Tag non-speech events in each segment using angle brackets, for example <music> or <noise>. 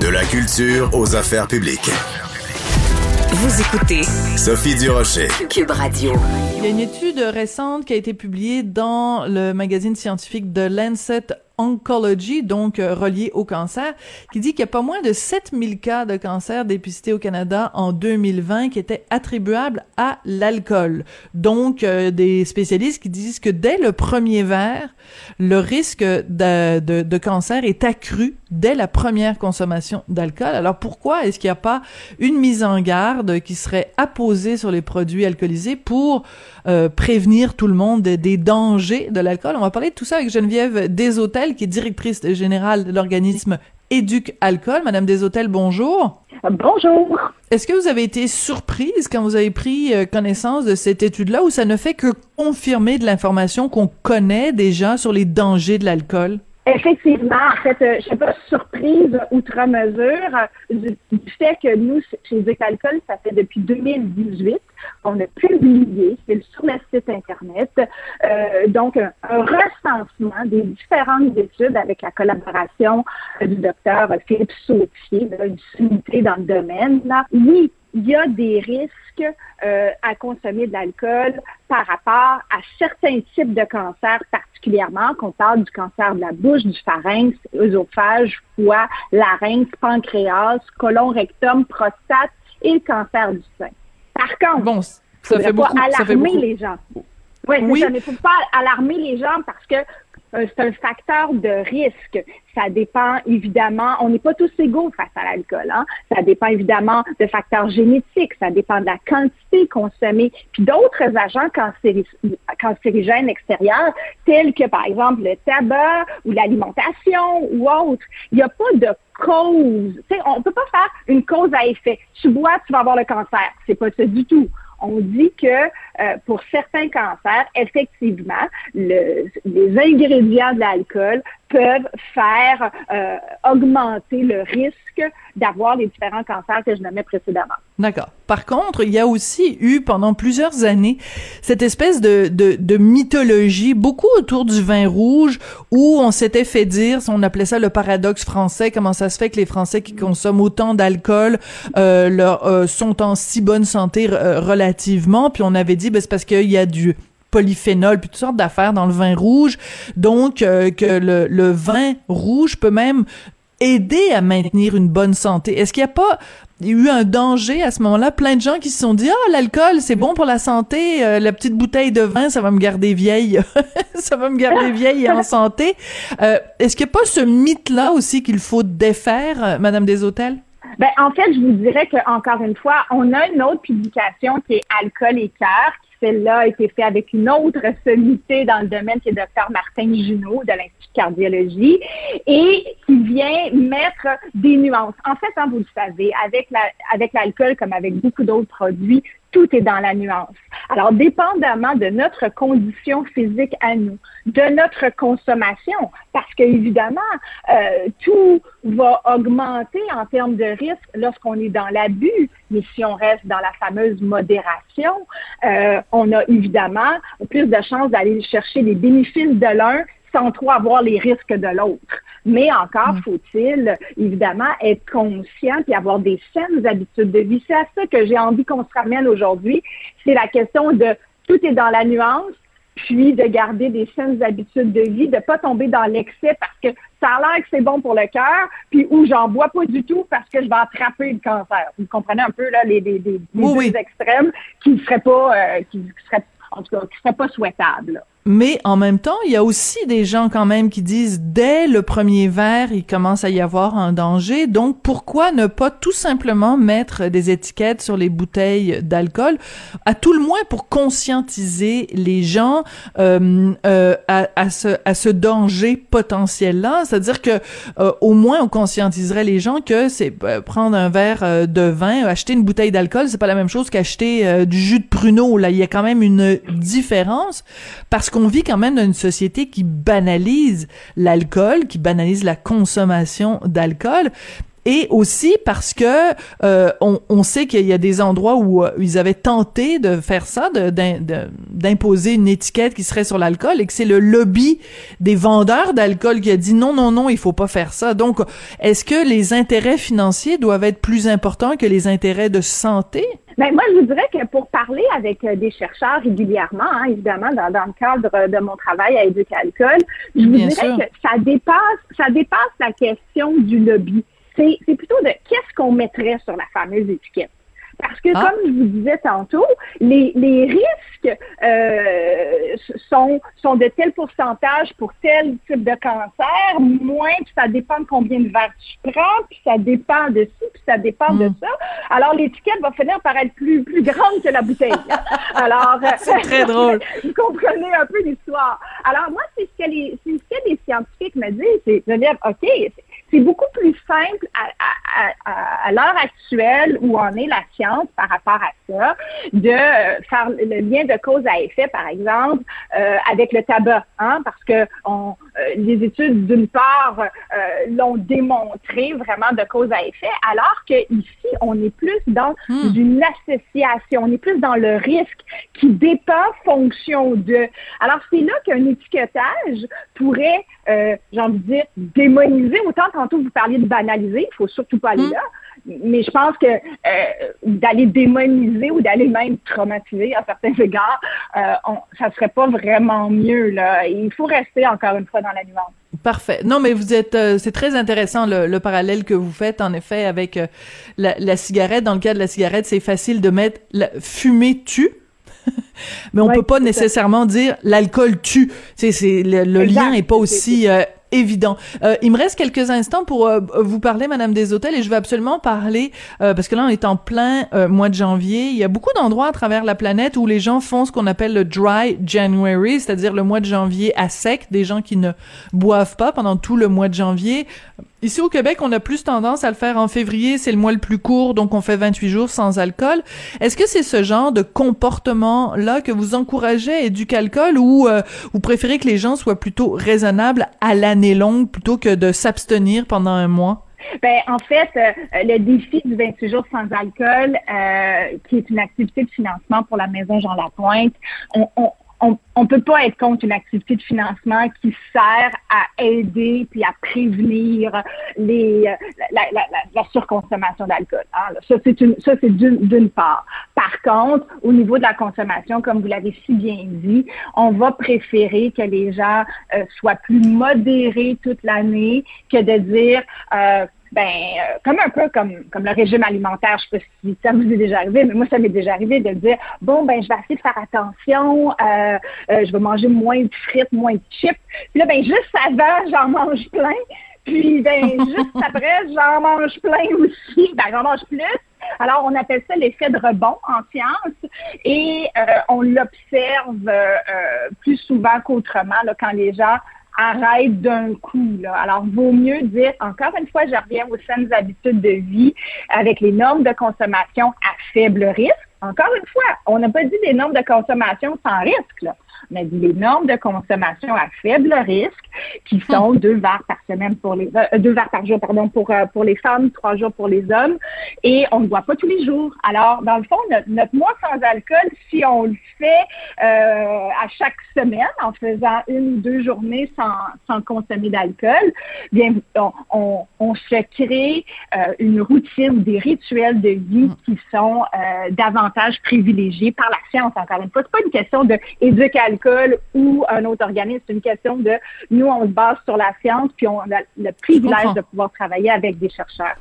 De la culture aux affaires publiques. Vous écoutez Sophie Durocher. Cube Radio. Il y a une étude récente qui a été publiée dans le magazine scientifique de Lancet Oncology, donc euh, relié au cancer, qui dit qu'il y a pas moins de 7000 cas de cancer dépistés au Canada en 2020 qui étaient attribuables à l'alcool. Donc, euh, des spécialistes qui disent que dès le premier verre, le risque de, cancer est accru dès la première consommation d'alcool. Alors pourquoi est-ce qu'il n'y a pas une mise en garde qui serait apposée sur les produits alcoolisés pour euh, prévenir tout le monde des, dangers de l'alcool? On va parler de tout ça avec Geneviève Deshôtels, qui est directrice générale de l'organisme Éduc Alcool. Madame Deshôtels, bonjour. Bonjour. Est-ce que vous avez été surprise quand vous avez pris euh, connaissance de cette étude-là ou ça ne fait que confirmer de l'information qu'on connaît déjà sur les dangers de l'alcool? Effectivement, en fait, euh, je suis pas surprise outre mesure du, fait que nous, chez Duc Alcool, ça fait depuis 2018 on a publié, sur le site Internet, euh, donc un, recensement des différentes études avec la collaboration du docteur Philippe Sautier, là, une unité dans le domaine. Là. Oui, il y a des risques euh, à consommer de l'alcool par rapport à certains types de cancers, particulièrement qu'on parle du cancer de la bouche, du pharynx, œsophage, foie, larynx, pancréas, colon, rectum, prostate et le cancer du sein. Par contre, bon, ça fait pas beaucoup, alarmer ça fait beaucoup. les gens. Ouais, Oui. ça, mais faut pas alarmer les gens parce que c'est un facteur de risque. Ça dépend évidemment, on n'est pas tous égaux face à l'alcool. Hein? Ça dépend évidemment de facteurs génétiques, ça dépend de la quantité consommée, puis d'autres agents cancéri- cancérigènes extérieurs, tels que par exemple le tabac ou l'alimentation ou autre. Il n'y a pas de cause. Tu sais, on ne peut pas faire une cause à effet. Tu bois, tu vas avoir le cancer. C'est pas ça du tout on dit que euh, pour certains cancers, effectivement, le, les ingrédients de l'alcool peuvent faire euh, augmenter le risque d'avoir les différents cancers que je nommais précédemment. D'accord. Par contre, il y a aussi eu pendant plusieurs années cette espèce de, de, de mythologie, beaucoup autour du vin rouge, où on s'était fait dire, on appelait ça le paradoxe français, comment ça se fait que les Français qui consomment autant d'alcool euh, euh, sont en si bonne santé euh, relativement, puis on avait dit, ben, c'est parce qu'il y a du polyphénol, puis toutes sortes d'affaires dans le vin rouge, donc euh, que le, vin rouge peut même aider à maintenir une bonne santé. Est-ce qu'il n'y a pas eu un danger à ce moment-là? Plein de gens qui se sont dit, ah, l'alcool, c'est bon pour la santé, euh, la petite bouteille de vin, ça va me garder vieille, <laughs> ça va me garder vieille et en santé. Euh, Est-ce qu'il n'y a pas ce mythe-là aussi qu'il faut défaire, Madame des Hôtels? Ben, en fait, je vous dirais que encore une fois, on a une autre publication qui est Alcool et cœur, celle-là a été faite avec une autre sommité dans le domaine qui est Dr Martin Junot de l'Institut de cardiologie et qui vient mettre des nuances. En fait, hein, vous le savez, avec la, avec l'alcool comme avec beaucoup d'autres produits, tout est dans la nuance. Alors, dépendamment de notre condition physique à nous, de notre consommation, parce que évidemment, euh, tout va augmenter en termes de risque lorsqu'on est dans l'abus, mais si on reste dans la fameuse modération, euh, on a évidemment plus de chances d'aller chercher les bénéfices de l'un sans trop avoir les risques de l'autre. Mais encore mmh. faut-il, évidemment, être conscient et avoir des saines habitudes de vie. C'est à ça que j'ai envie qu'on se ramène aujourd'hui. C'est la question de tout est dans la nuance, puis de garder des saines habitudes de vie, de pas tomber dans l'excès parce que ça a l'air que c'est bon pour le cœur, puis où j'en bois pas du tout parce que je vais attraper le cancer. Vous comprenez un peu là les, les, les, les oui, deux oui. extrêmes qui ne seraient pas, euh, qui seraient en tout cas, qui seraient pas souhaitables. Mais en même temps, il y a aussi des gens quand même qui disent dès le premier verre, il commence à y avoir un danger. Donc pourquoi ne pas tout simplement mettre des étiquettes sur les bouteilles d'alcool, à tout le moins pour conscientiser les gens euh, euh, à, ce, à ce danger potentiel-là? C'est-à-dire que euh, au moins on conscientiserait les gens que c'est euh, prendre un verre euh, de vin, acheter une bouteille d'alcool, c'est pas la même chose qu'acheter euh, du jus de pruneau. Là, il y a quand même une différence parce qu'on vit quand même dans une société qui banalise l'alcool, qui banalise la consommation d'alcool. Et aussi parce que euh, on, on, sait qu'il y a des endroits où euh, ils avaient tenté de faire ça, d'imposer une étiquette qui serait sur l'alcool, et que c'est le lobby des vendeurs d'alcool qui a dit non, non, non, il faut pas faire ça. Donc, est-ce que les intérêts financiers doivent être plus importants que les intérêts de santé? Ben, moi, je vous dirais que pour parler avec euh, des chercheurs régulièrement, hein, évidemment, dans, dans, le cadre de mon travail à Éducalcool, je vous dirais que ça dépasse, ça dépasse la question du lobby c'est plutôt de qu'est-ce qu'on mettrait sur la fameuse étiquette. Parce que, ah. comme je vous disais tantôt, les, les risques euh, sont, sont de tel pourcentage pour tel type de cancer, moins, puis ça dépend de combien de verres tu prends, puis ça dépend de ci, puis ça dépend de hmm. ça. Alors, l'étiquette va finir par être plus, plus grande que la bouteille. <laughs> Alors, c'est très drôle. <laughs> vous comprenez un peu l'histoire. Alors, moi, c'est ce que les, ce que les scientifiques me disent, c'est de dire, OK, c'est beaucoup plus simple à, l'heure actuelle où on est la science par rapport à ça, de euh, faire le lien de cause à effet, par exemple, euh, avec le tabac, hein, parce que on, euh, les études, d'une part, l'ont démontré vraiment de cause à effet, alors que ici, on est plus dans hmm. une association, on est plus dans le risque qui dépend fonction de. Alors, c'est là qu'un étiquetage pourrait, j'ai envie de dire, démoniser autant tantôt vous de banaliser, il faut surtout pas aller hmm. là. Mais je pense que euh, d'aller démoniser ou d'aller même traumatiser à certains <laughs> égards, euh, on, ça serait pas vraiment mieux là. Il faut rester encore une fois dans la nuance. Parfait. Non, mais vous êtes, euh, c'est très intéressant le, parallèle que vous faites en effet avec euh, la, cigarette. Dans le cas de la cigarette, c'est facile de mettre la, fumer tue. <laughs> mais on peut pas nécessairement dire l'alcool tue. C'est, c'est le, lien est pas aussi évident. Euh, il me reste quelques instants pour euh, vous parler, Madame des Hôtels, et je vais absolument parler euh, parce que là on est en plein mois de janvier. Il y a beaucoup d'endroits à travers la planète où les gens font ce qu'on appelle le dry January, c'est-à-dire le mois de janvier à sec, des gens qui ne boivent pas pendant tout le mois de janvier. Ici au Québec, on a plus tendance à le faire en février, c'est le mois le plus court, donc on fait 28 jours sans alcool. Est-ce que c'est ce genre de comportement-là que vous encouragez à éduquer ou euh, vous préférez que les gens soient plutôt raisonnables à l'année longue plutôt que de s'abstenir pendant un mois? Ben, en fait, euh, le défi du 28 jours sans alcool, euh, qui est une activité de financement pour la Maison Jean Lapointe, on, on, on ne peut pas être contre une activité de financement qui sert à aider puis à prévenir les, euh, la, la, la, surconsommation d'alcool. Hein. Ça, c'est une, ça, c'est d'une, part. Par contre, au niveau de la consommation, comme vous l'avez si bien dit, on va préférer que les gens euh, soient plus modérés toute l'année que de dire euh, ben euh, comme un peu comme comme le régime alimentaire, je sais pas si ça vous est déjà arrivé, mais moi ça m'est déjà arrivé de dire bon ben je vais essayer de faire attention, euh, euh, je vais manger moins de frites, moins de chips. Puis là ben juste avant j'en mange plein, puis ben juste <laughs> après j'en mange plein aussi, ben j'en mange plus. Alors, on appelle ça l'effet de rebond en science et on l'observe plus souvent qu'autrement quand les gens arrête d'un coup. Là. Alors, vaut mieux dire, encore une fois, je reviens aux saines habitudes de vie avec les normes de consommation à faible risque. Encore une fois, on n'a pas dit des normes de consommation sans risque. Là on a dit les normes de consommation à faible risque, qui sont deux verres par semaine pour les euh, deux verres par jour, pardon, pour euh, pour les femmes, trois jours pour les hommes, et on ne boit pas tous les jours. Alors, dans le fond, notre, mois sans alcool, si on le fait euh, à chaque semaine, en faisant une ou deux journées sans, sans consommer d'alcool, bien, on, on, se crée une routine, des rituels de vie mm. qui sont davantage privilégiés par la science. Encore une fois, c'est pas une question de éducation ou un autre organisme. C'est une question de nous, on se base sur la science, puis on a le privilège de pouvoir travailler avec des chercheurs.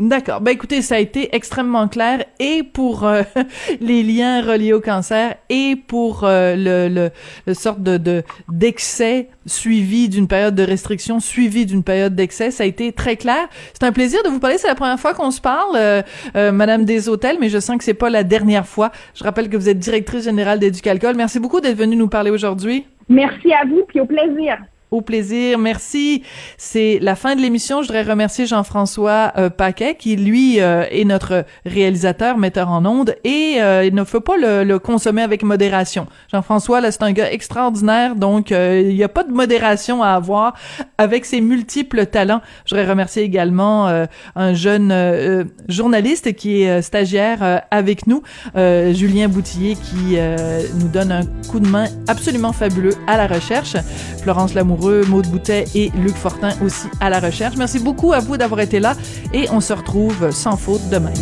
D'accord. Ben écoutez, ça a été extrêmement clair et pour euh, <laughs> les liens reliés au cancer et pour euh, le, le, sorte de d'excès suivi d'une période de restriction suivi d'une période d'excès. Ça a été très clair. C'est un plaisir de vous parler. C'est la première fois qu'on se parle, euh, Madame des Hôtels, mais je sens que c'est pas la dernière fois. Je rappelle que vous êtes directrice générale d'Éducalcool. Merci beaucoup d'être venue nous parler aujourd'hui. Merci à vous puis au plaisir. Au plaisir, merci. C'est la fin de l'émission. Je voudrais remercier Jean-François euh, Paquet, qui lui euh, est notre réalisateur, metteur en ondes, et euh, il ne faut pas le, consommer avec modération. Jean-François, là, c'est un gars extraordinaire, donc il n'y a pas de modération à avoir avec ses multiples talents. Je voudrais remercier également un jeune journaliste qui est stagiaire avec nous, Julien Boutillier, qui nous donne un coup de main absolument fabuleux à la recherche. Florence Lamour Maud Boutet et Luc Fortin aussi à la recherche. Merci beaucoup à vous d'avoir été là et on se retrouve sans faute demain.